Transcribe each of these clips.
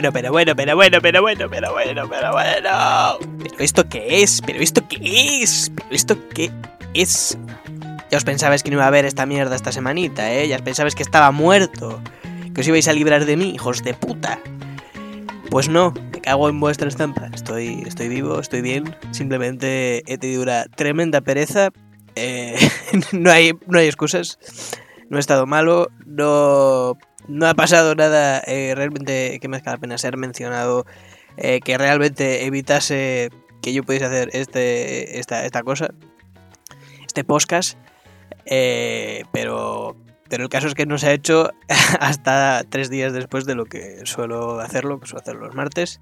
bueno, pero bueno, pero bueno, pero bueno, pero bueno, pero bueno. ¿Pero esto qué es? ¿Pero esto qué es? ¿Pero esto qué es? Ya os pensabais que no iba a haber esta mierda esta semanita, ¿eh? Ya os pensabais que estaba muerto. Que os ibais a librar de mí, hijos de puta. Pues no, me cago en vuestra estampa. Estoy, estoy vivo, estoy bien. Simplemente he tenido una tremenda pereza. Eh, no, hay, no hay excusas. No he estado malo. No, no ha pasado nada eh, realmente que merezca la pena ser mencionado. eh, que realmente evitase que yo pudiese hacer este, esta, esta cosa. Este podcast. Eh, pero, pero el caso es que no se ha hecho hasta tres días después de lo que suelo hacerlo, que suelo hacerlo los martes.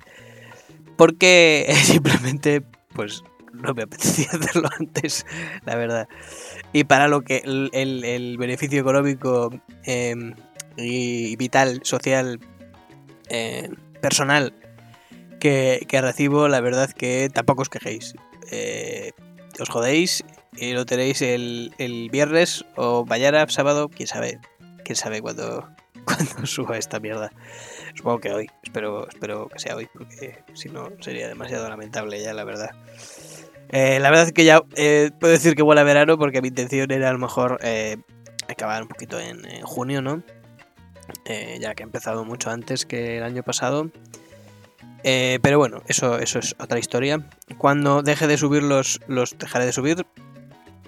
Porque simplemente, pues, no me apetecía hacerlo antes, la verdad. Y para lo que el, el- beneficio económico eh, y vital, social, eh, personal que, que recibo, la verdad que tampoco os quejéis. Eh, os jodéis y lo tenéis el, el viernes o mañana, sábado, quién sabe, quién sabe cuándo, cuándo suba esta mierda. Supongo que hoy, espero, espero que sea hoy, porque si no sería demasiado lamentable ya, la verdad. Eh, la verdad es que ya eh, puedo decir que huele a verano porque mi intención era a lo mejor eh, acabar un poquito en junio, ¿no? Eh, ya que he empezado mucho antes que el año pasado. Eh, pero bueno, eso, eso es otra historia. Cuando deje de subir los, los dejaré de subir.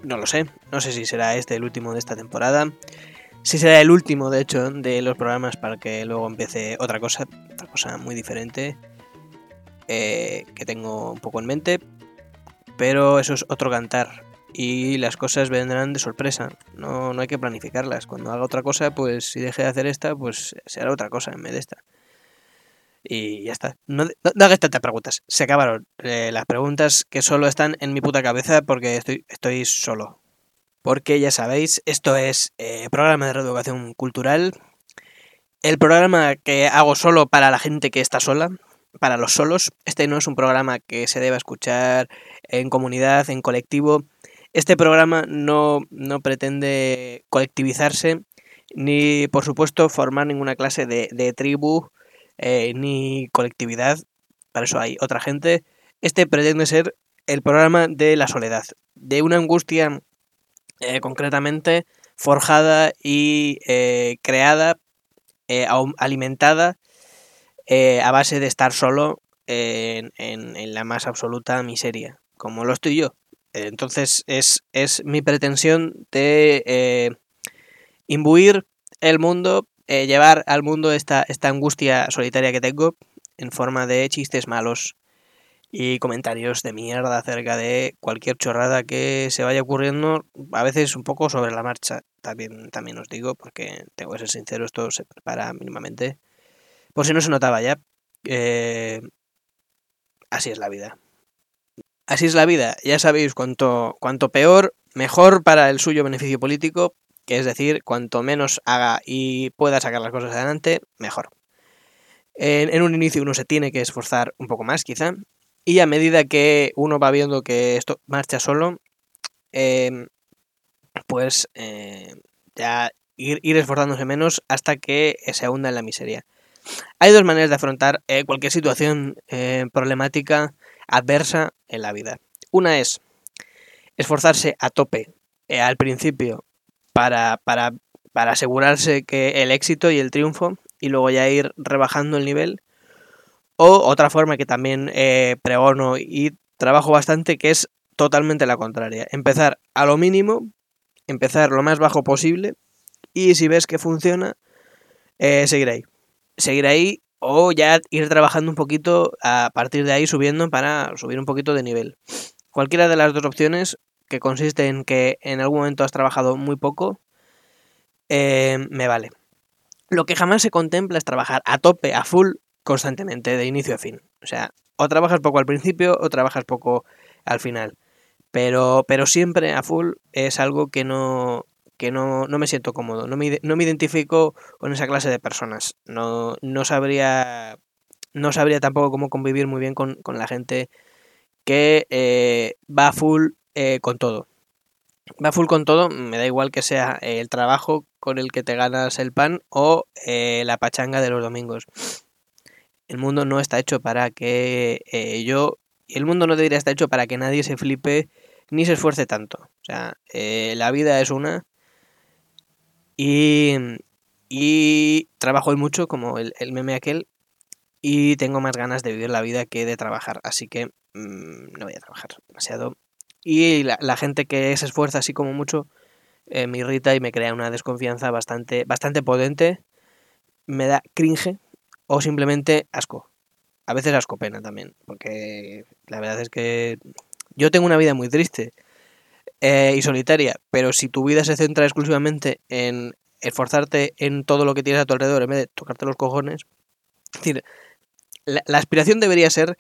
No lo sé. No sé si será este el último de esta temporada. Si será el último, de hecho, de los programas para que luego empiece otra cosa. Otra cosa muy diferente. eh, que tengo un poco en mente. Pero eso es otro cantar. Y las cosas vendrán de sorpresa. No, no hay que planificarlas. Cuando haga otra cosa, pues si deje de hacer esta, pues será otra cosa en vez de esta. Y ya está. No, no, no hagas tantas preguntas. Se acabaron eh, las preguntas que solo están en mi puta cabeza porque estoy, estoy solo. Porque ya sabéis, esto es eh, programa de reeducación cultural. El programa que hago solo para la gente que está sola, para los solos. Este no es un programa que se deba escuchar en comunidad, en colectivo. Este programa no, no pretende colectivizarse, ni por supuesto formar ninguna clase de, de tribu eh, ni colectividad, para eso hay otra gente. Este pretende ser el programa de la soledad, de una angustia eh, concretamente forjada y eh, creada, eh, alimentada a base de estar solo en- en la más absoluta miseria, como lo estoy yo. Eh, Entonces es, es mi pretensión de eh, imbuir el mundo, eh, llevar al mundo esta, esta angustia solitaria que tengo en forma de chistes malos y comentarios de mierda acerca de cualquier chorrada que se vaya ocurriendo, a veces un poco sobre la marcha, también, también os digo, porque tengo que ser sincero, esto se prepara mínimamente. Por si no se notaba ya, eh, así es la vida. Así es la vida, ya sabéis cuanto, peor, mejor para el suyo beneficio político, que es decir, cuanto menos haga y pueda sacar las cosas adelante, mejor. En, un inicio uno se tiene que esforzar un poco más, quizá, y a medida que uno va viendo que esto marcha solo, eh, pues eh, ya ir, ir esforzándose menos hasta que se hunda en la miseria. Hay dos maneras de afrontar eh, cualquier situación eh, problemática, adversa en la vida. Una es esforzarse a tope eh, al principio para, para, para asegurarse que el éxito y el triunfo y luego ya ir rebajando el nivel. O otra forma que también eh, pregono y trabajo bastante que es totalmente la contraria. Empezar a lo mínimo, empezar lo más bajo posible y si ves que funciona, eh, seguir ahí. Seguir ahí o ya ir trabajando un poquito a partir de ahí subiendo para subir un poquito de nivel. Cualquiera de las dos opciones que consiste en que en algún momento has trabajado muy poco, eh, me vale. Lo que jamás se contempla es trabajar a tope, a full, constantemente, de inicio a fin. O sea, o trabajas poco al principio o trabajas poco al final. Pero, pero siempre a full es algo que no, que no, no me siento cómodo. No me, no me identifico con esa clase de personas. No, no sabría. No sabría tampoco cómo convivir muy bien con, con la gente que eh, va full eh, con todo. Va full con todo, me da igual que sea el trabajo con el que te ganas el pan o eh, la pachanga de los domingos. el mundo no está hecho para que eh, yo... El mundo no debería estar hecho para que nadie se flipe ni se esfuerce tanto. O sea, la vida es una y, y trabajo mucho, como el, el, meme aquel, y tengo más ganas de vivir la vida que de trabajar. Así que mmm, no voy a trabajar demasiado. Y la, la, gente que se esfuerza así como mucho eh, me irrita y me crea una desconfianza bastante, bastante potente. Me da cringe o simplemente asco. A veces asco pena también, porque la verdad es que yo tengo una vida muy triste eh, y solitaria, pero si tu vida se centra exclusivamente en esforzarte en todo lo que tienes a tu alrededor en vez de tocarte los cojones, es decir, la, aspiración debería ser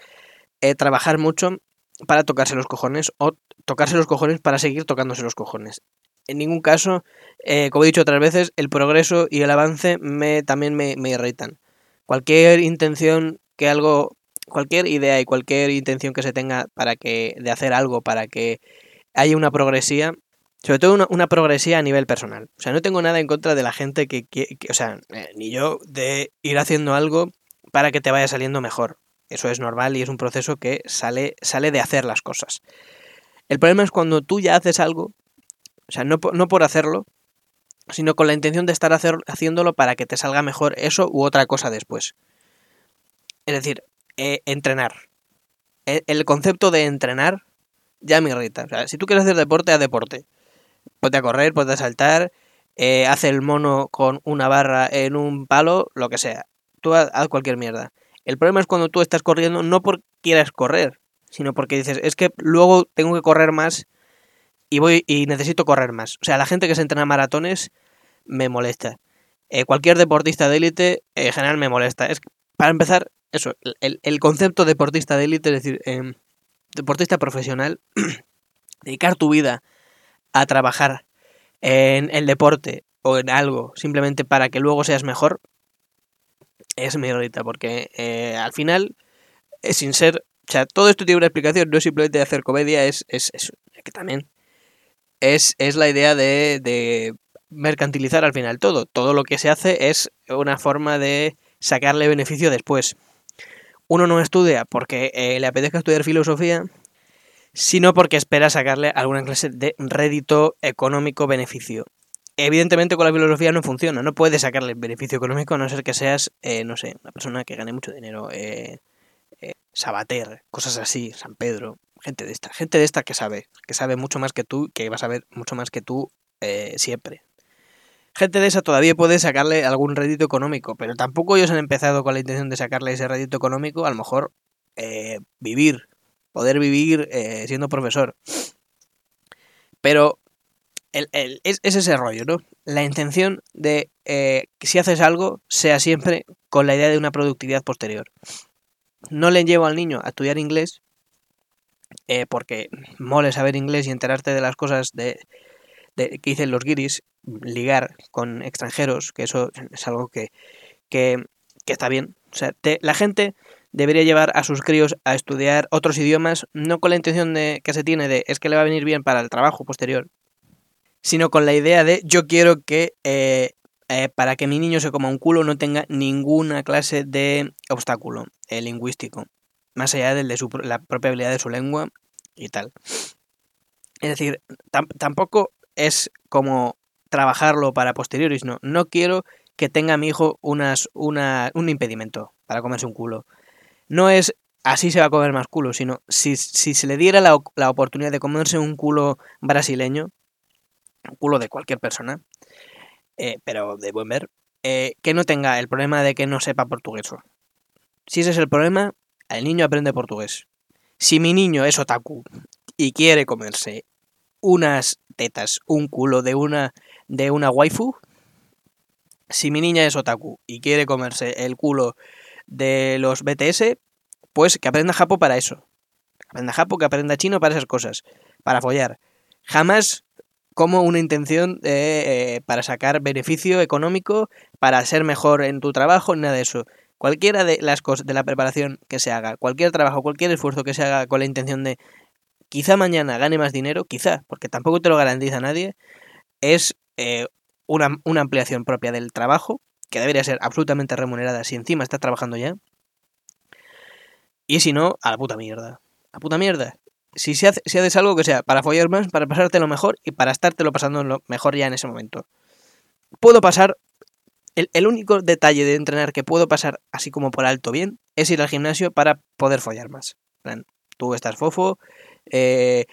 eh, trabajar mucho para tocarse los cojones o tocarse los cojones para seguir tocándose los cojones. En ningún caso, eh, como he dicho otras veces, el progreso y el avance me, también me, me irritan. Cualquier intención que algo, cualquier idea y cualquier intención que se tenga para que de hacer algo para que haya una progresía, sobre todo una, progresía a nivel personal. O sea, no tengo nada en contra de la gente que, que, o sea, eh, ni yo, de ir haciendo algo para que te vaya saliendo mejor. Eso es normal y es un proceso que sale, sale de hacer las cosas. El problema es cuando tú ya haces algo, o sea, no, no por hacerlo, sino con la intención de estar haciéndolo para que te salga mejor eso u otra cosa después. Es decir, eh, entrenar. El, el, concepto de entrenar ya me irrita. O sea, si tú quieres hacer deporte, haz deporte. Ponte a correr, ponte a saltar, eh, haz el mono con una barra en un palo, lo que sea. Tú haz, cualquier mierda. El problema es cuando tú estás corriendo no porque quieras correr, sino porque dices, es que luego tengo que correr más y voy y necesito correr más. O sea, la gente que se entrena maratones me molesta. Eh, cualquier deportista de élite eh, en general me molesta. Es para empezar, eso, el, el concepto deportista de élite, es decir, eh, deportista profesional, dedicar tu vida a trabajar en el deporte o en algo simplemente para que luego seas mejor, es mi ahorita, porque eh, al final, es sin ser. O sea, todo esto tiene una explicación, no es simplemente hacer comedia, es, es, es que también es, es la idea de, de, mercantilizar al final todo. Todo lo que se hace es una forma de sacarle beneficio después. Uno no estudia porque eh, le apetezca estudiar filosofía, sino porque espera sacarle alguna clase de rédito económico beneficio evidentemente con la filosofía no funciona, no puedes sacarle beneficio económico a no ser que seas, eh, no sé, una persona que gane mucho dinero, eh, eh, Sabater, cosas así, San Pedro, gente de esta, gente de esta que sabe, que sabe mucho más que tú, que va a saber mucho más que tú eh, siempre. Gente de esa todavía puede sacarle algún rédito económico, pero tampoco ellos han empezado con la intención de sacarle ese rédito económico, a lo mejor eh, vivir, poder vivir eh, siendo profesor. Pero el, es, ese rollo, ¿no? La intención de eh, que si haces algo sea siempre con la idea de una productividad posterior. No le llevo al niño a estudiar inglés eh, porque mole saber inglés y enterarte de las cosas de, de, que dicen los guiris, ligar con extranjeros, que eso es algo que, que, que está bien. O sea, la gente debería llevar a sus críos a estudiar otros idiomas, no con la intención de que se tiene de es que le va a venir bien para el trabajo posterior, sino con la idea de yo quiero que eh, eh, para que mi niño se coma un culo no tenga ninguna clase de obstáculo eh, lingüístico, más allá de su, la propia habilidad de su lengua y tal. Es decir, tam tampoco es como trabajarlo para posteriores, no, no quiero que tenga mi hijo unas, una, un impedimento para comerse un culo. No es así se va a comer más culo, sino si, si se le diera la, la oportunidad de comerse un culo brasileño, culo de cualquier persona, eh, pero de buen ver, eh, que no tenga el problema de que no sepa portugués. Si ese es el problema, el niño aprende portugués. Si mi niño es otaku y quiere comerse unas tetas, un culo de una de una waifu, si mi niña es otaku y quiere comerse el culo de los BTS, pues que aprenda japo para eso. Que aprenda japo, que aprenda chino para esas cosas, para follar. Jamás como una intención de, eh, para sacar beneficio económico, para ser mejor en tu trabajo, nada de eso. Cualquiera de las cosas, de la preparación que se haga, cualquier trabajo, cualquier esfuerzo que se haga con la intención de quizá mañana gane más dinero, quizá, porque tampoco te lo garantiza nadie, es eh, una, ampliación propia del trabajo, que debería ser absolutamente remunerada si encima estás trabajando ya, Y si no, a la puta mierda. A puta mierda. Si, si haces algo que sea para follar más, para pasártelo mejor y para estártelo pasando lo mejor ya en ese momento. Puedo pasar. El, único detalle de entrenar que puedo pasar así como por alto bien es ir al gimnasio para poder follar más. tú estás fofo, eh,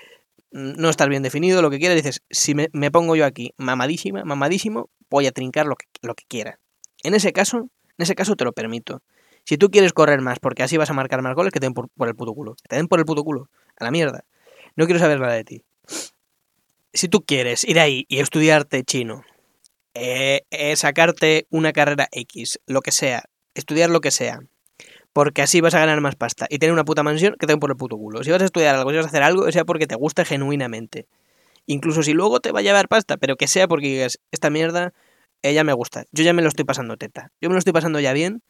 no estás bien definido, lo que quieras, dices, si me, pongo yo aquí mamadísima, mamadísimo, voy a trincar lo que, lo que quiera. En ese caso, en ese caso te lo permito. Si tú quieres correr más porque así vas a marcar más goles, que te den por, el puto culo. te den por el puto culo. A la mierda. No quiero saber nada de ti. Si tú quieres ir ahí y estudiarte chino, eh, eh, sacarte una carrera X, lo que sea, estudiar lo que sea, porque así vas a ganar más pasta y tener una puta mansión que te den por el puto culo. Si vas a estudiar algo, si vas a hacer algo, sea porque te gusta genuinamente. Incluso si luego te va a llevar pasta, pero que sea porque digas, esta mierda, ella me gusta. Yo ya me lo estoy pasando teta. Yo me lo estoy pasando ya bien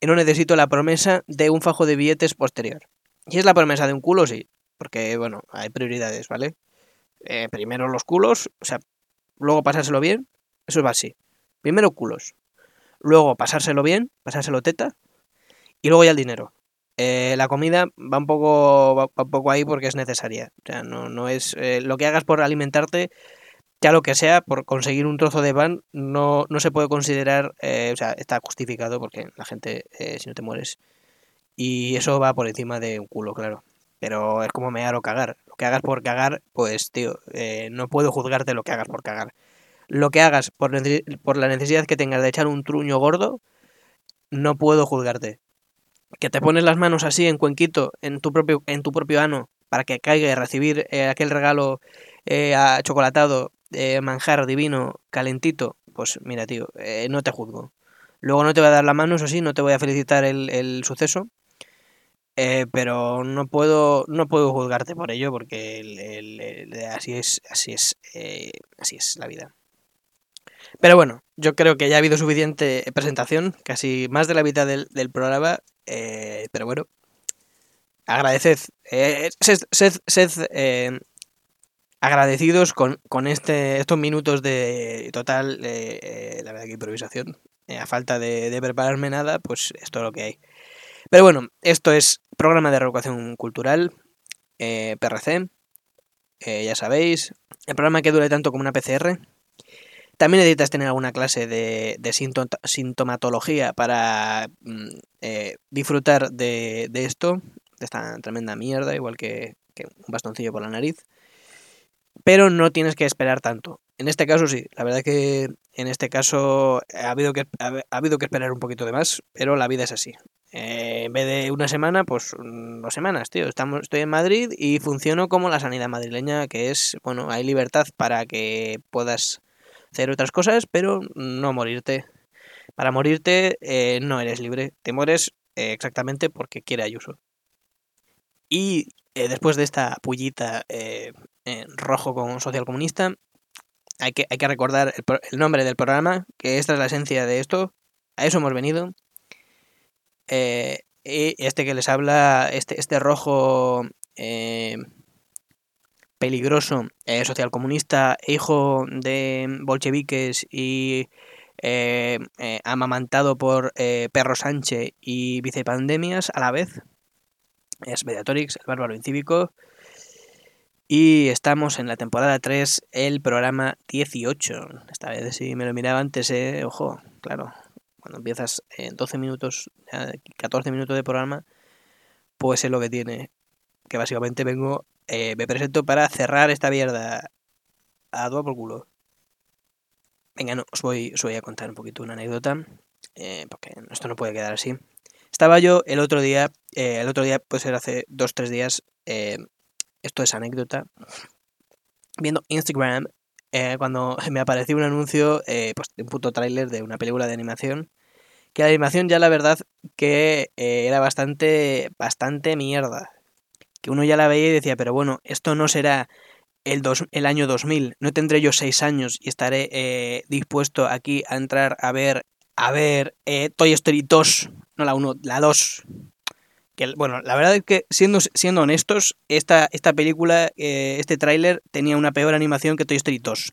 y no necesito la promesa de un fajo de billetes posterior. Y es la promesa de un culo, sí. Porque, bueno, hay prioridades, ¿vale? Eh, primero los culos, o sea, luego pasárselo bien, eso va así. Primero culos. Luego pasárselo bien, pasárselo teta. Y luego ya el dinero. Eh, la comida va un poco va, un poco ahí porque es necesaria. O sea, no, no es eh, lo que hagas por alimentarte ya lo que sea, por conseguir un trozo de pan, no, no se puede considerar, eh, o sea, está justificado porque la gente, eh, si no te mueres, y eso va por encima de un culo, claro. Pero es como mear o cagar. Lo que hagas por cagar, pues, tío, eh, no puedo juzgarte lo que hagas por cagar. Lo que hagas por, por la necesidad que tengas de echar un truño gordo, no puedo juzgarte. Que te pones las manos así en cuenquito, en tu propio, en tu propio ano, para que caiga y recibir aquel regalo chocolatado eh, manjar divino, calentito, pues mira, tío, eh, no te juzgo. Luego no te voy a dar la mano, eso sí, no te voy a felicitar el, suceso, eh, pero no puedo, no puedo juzgarte por ello porque así es, así es, así es la vida. Pero bueno, yo creo que ya ha habido suficiente presentación, casi más de la mitad del, programa, pero bueno, agradeced, sed, agradecidos con, con este, estos minutos de total, eh, la verdad que improvisación. Eh, a falta de, prepararme nada, pues esto es lo que hay. Pero bueno, esto es programa de reeducación cultural, eh, PRC, ya sabéis. El programa que dure tanto como una PCR. También necesitas tener alguna clase de, sintomatología para mm, disfrutar de, esto, de esta tremenda mierda, igual que, un bastoncillo por la nariz pero no tienes que esperar tanto. En este caso sí, la verdad que en este caso ha habido que, ha, habido que esperar un poquito de más, pero la vida es así. Eh, en vez de una semana, pues mm, dos semanas, tío. Estamos, estoy en Madrid y funciono como la sanidad madrileña, que es, bueno, hay libertad para que puedas hacer otras cosas, pero no morirte. Para morirte eh, no eres libre, te mueres eh, exactamente porque quiere Ayuso. Y después de esta pullita rojo con social comunista. Hay que, hay que recordar el, nombre del programa, que esta es la esencia de esto. A eso hemos venido. Eh, y este que les habla, este, este rojo eh, peligroso, eh, socialcomunista, hijo de bolcheviques y amamantado por Perro Sánchez y vicepandemias a la vez. Es Mediatorix, el bárbaro incívico. Y estamos en la temporada 3, el programa 18. Esta vez si me lo miraba antes, eh, ojo, claro, cuando empiezas en 12 minutos, 14 minutos de programa, pues es lo que tiene. Que básicamente vengo, eh, me presento para cerrar esta mierda a todo por culo. Venga, no, os voy, os voy a contar un poquito una anécdota, eh, porque esto no puede quedar así. Estaba yo el otro día, el otro día, pues era hace 2-3 días, esto es anécdota, viendo Instagram eh, cuando me apareció un anuncio eh, pues, de un puto tráiler de una película de animación. Que la animación ya la verdad que eh, era bastante, bastante mierda. Que uno ya la veía y decía, pero bueno, esto no será el, dos, el año 2000. No tendré yo seis años y estaré dispuesto aquí a entrar a ver, a ver Toy Story 2. No la 1, la 2 bueno, la verdad es que siendo, siendo honestos, esta, esta película, eh, este tráiler tenía una peor animación que Toy Story 2.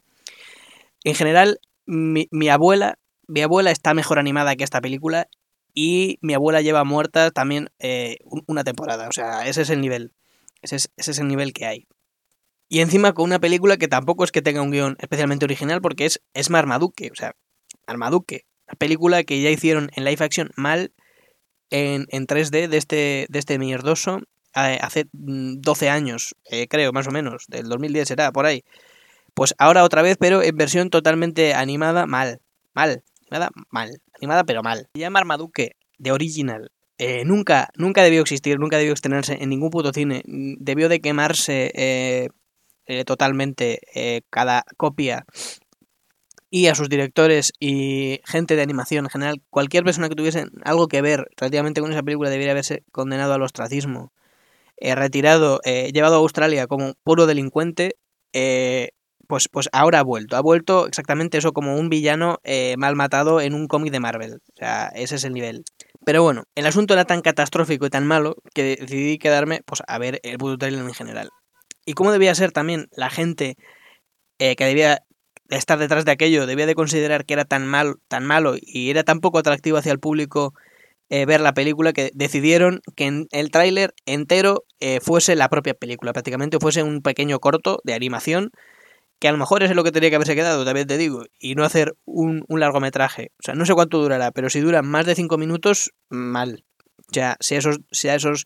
En general, mi, abuela, mi abuela está mejor animada que esta película y mi abuela lleva muerta también eh, una temporada. O sea, ese es el nivel. Ese es, ese es el nivel que hay. Y encima con una película que tampoco es que tenga un guion especialmente original porque es, es Marmaduke. O sea, Marmaduke. Una película que ya hicieron en live action mal en, en 3D de este, de este mierdoso eh, hace 12 mm, años, eh, creo, más o menos. Del 2010 será, por ahí. Pues ahora otra vez, pero en versión totalmente animada, mal. Mal. Animada, mal. Animada, pero mal. Llama Marmaduke, de original. Eh, nunca, nunca debió existir, nunca debió estrenarse en ningún puto cine. Debió de quemarse eh, totalmente eh, cada copia y a sus directores y gente de animación en general, cualquier persona que tuviese algo que ver relativamente con esa película debería haberse condenado al ostracismo, eh, retirado, llevado a Australia como puro delincuente, pues, pues ahora ha vuelto. Ha vuelto exactamente eso como un villano mal matado en un cómic de Marvel. O sea, ese es el nivel. Pero bueno, el asunto era tan catastrófico y tan malo que decidí quedarme pues, a ver el puto trailer en general y cómo debía ser también la gente eh, que debía estar detrás de aquello, debía de considerar que era tan, mal, tan malo y era tan poco atractivo hacia el público eh, ver la película que decidieron que el tráiler entero eh, fuese la propia película, prácticamente fuese un pequeño corto de animación que a lo mejor es lo que tenía que haberse quedado, también te digo, y no hacer un, largometraje. O sea, no sé cuánto durará, pero si dura más de cinco minutos, mal. O sea, si esos, si a esos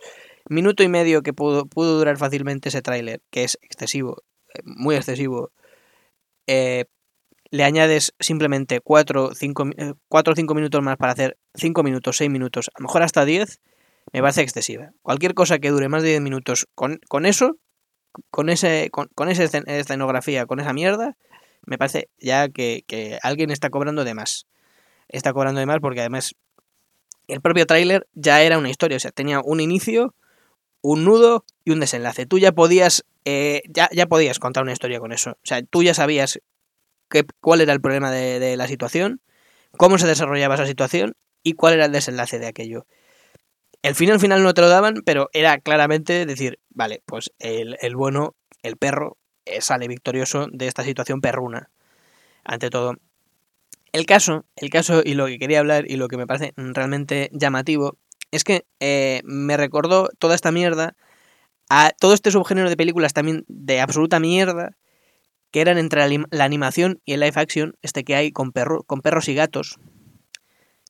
minuto y medio que pudo, pudo durar fácilmente ese tráiler, que es excesivo, eh, muy excesivo, eh, le añades simplemente 4 o 5 minutos más para hacer 5 minutos, 6 minutos, a lo mejor hasta 10, me parece excesiva. Cualquier cosa que dure más de 10 minutos con, con eso, con, ese, con, esa escenografía, con esa mierda, me parece ya que, que, alguien está cobrando de más. Está cobrando de más porque además el propio tráiler ya era una historia, o sea, tenía un inicio, un nudo y un desenlace. Tú ya podías, eh, ya, ya, podías contar una historia con eso. O sea, tú ya sabías qué, cuál era el problema de, la situación, cómo se desarrollaba esa situación y cuál era el desenlace de aquello. El final final no te lo daban, pero era claramente decir, vale, pues el, el bueno, el perro, eh, sale victorioso de esta situación perruna. Ante todo. El caso, el caso y lo que quería hablar y lo que me parece realmente llamativo es que eh, me recordó toda esta mierda a todo este subgénero de películas también de absoluta mierda que eran entre la, animación y el live action, este que hay con, perro, con perros y gatos,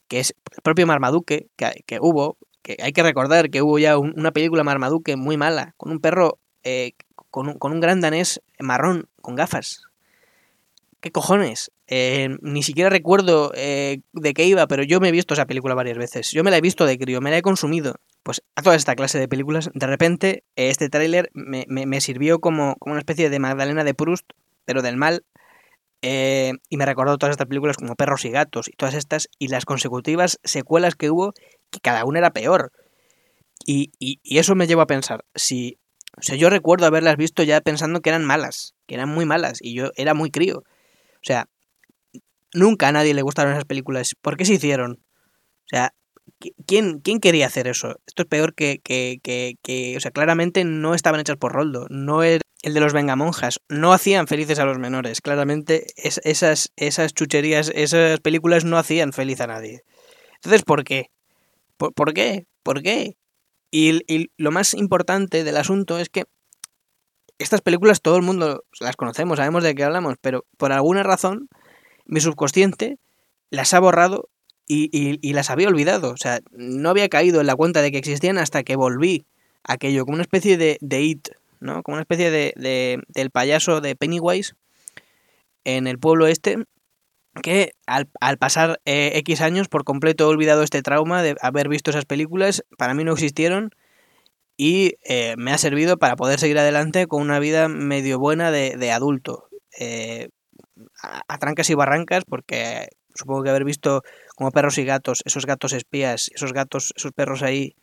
que es el propio Marmaduke que, hubo, que hay que recordar que hubo ya una película Marmaduke muy mala, con un perro, eh, con, un, con un gran danés marrón, con gafas. ¿Qué cojones? Eh, ni siquiera recuerdo eh, de qué iba, pero yo me he visto esa película varias veces. Yo me la he visto de crío, me la he consumido. Pues a toda esta clase de películas, de repente, este tráiler me, sirvió como, como, una especie de Magdalena de Proust, pero del mal. Eh, y me recordó todas estas películas como Perros y Gatos y todas estas, y las consecutivas secuelas que hubo, que cada una era peor. Y, y, eso me llevó a pensar, si... O sea, yo recuerdo haberlas visto ya pensando que eran malas, que eran muy malas, y yo era muy crío. O sea, nunca a nadie le gustaron esas películas. ¿Por qué se hicieron? O sea, ¿quién, quién quería hacer eso? Esto es peor que, que, que, O sea, claramente no estaban hechas por Roldo. No es el de los vengamonjas. No hacían felices a los menores. Claramente esas, esas chucherías, esas películas no hacían feliz a nadie. Entonces, ¿por qué? ¿Por, qué? ¿Por qué? Y, lo más importante del asunto es que estas películas todo el mundo las conocemos, sabemos de qué hablamos, pero por alguna razón mi subconsciente las ha borrado y, las había olvidado. O sea, no había caído en la cuenta de que existían hasta que volví a aquello, como una especie de, de ¿no? Como una especie de, del payaso de Pennywise en el pueblo este, que al, pasar eh, X años por completo he olvidado este trauma de haber visto esas películas, para mí no existieron y eh, me ha servido para poder seguir adelante con una vida medio buena de, de adulto. Eh, a, trancas y barrancas, porque supongo que haber visto como perros y gatos, esos gatos espías, esos gatos, esos perros ahí,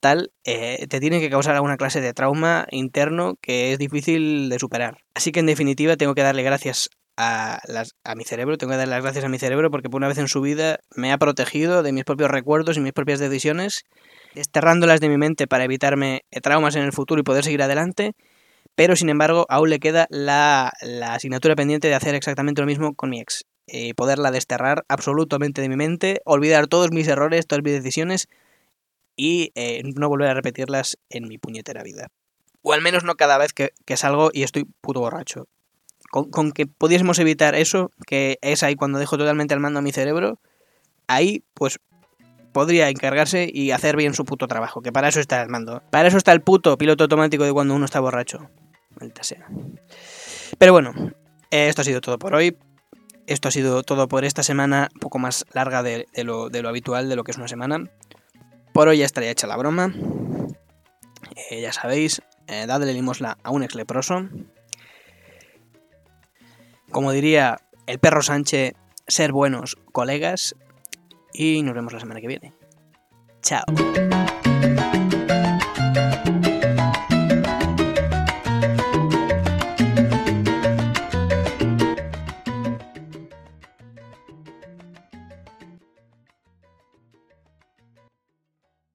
tal, te tiene que causar alguna clase de trauma interno que es difícil de superar. Así que en definitiva tengo que darle gracias a, las, a mi cerebro, tengo que darle las gracias a mi cerebro porque por una vez en su vida me ha protegido de mis propios recuerdos y mis propias decisiones, desterrándolas de mi mente para evitarme traumas en el futuro y poder seguir adelante pero sin embargo aún le queda la, asignatura pendiente de hacer exactamente lo mismo con mi ex. eh, poderla desterrar absolutamente de mi mente, olvidar todos mis errores, todas mis decisiones y eh, no volver a repetirlas en mi puñetera vida. O al menos no cada vez que, que salgo y estoy puto borracho. Con, que pudiésemos evitar eso, que es ahí cuando dejo totalmente al mando a mi cerebro, ahí pues podría encargarse y hacer bien su puto trabajo, que para eso está el mando. Para eso está el puto piloto automático de cuando uno está borracho. Maldita sea. Pero bueno, esto ha sido todo por hoy. Esto ha sido todo por esta semana, un poco más larga de, lo, habitual, de lo que es una semana. Por hoy ya estaría hecha la broma. Eh, ya sabéis, eh, dadle limosna a un ex leproso. Como diría el perro Sánchez, ser buenos colegas y nos vemos la semana que viene. Chao.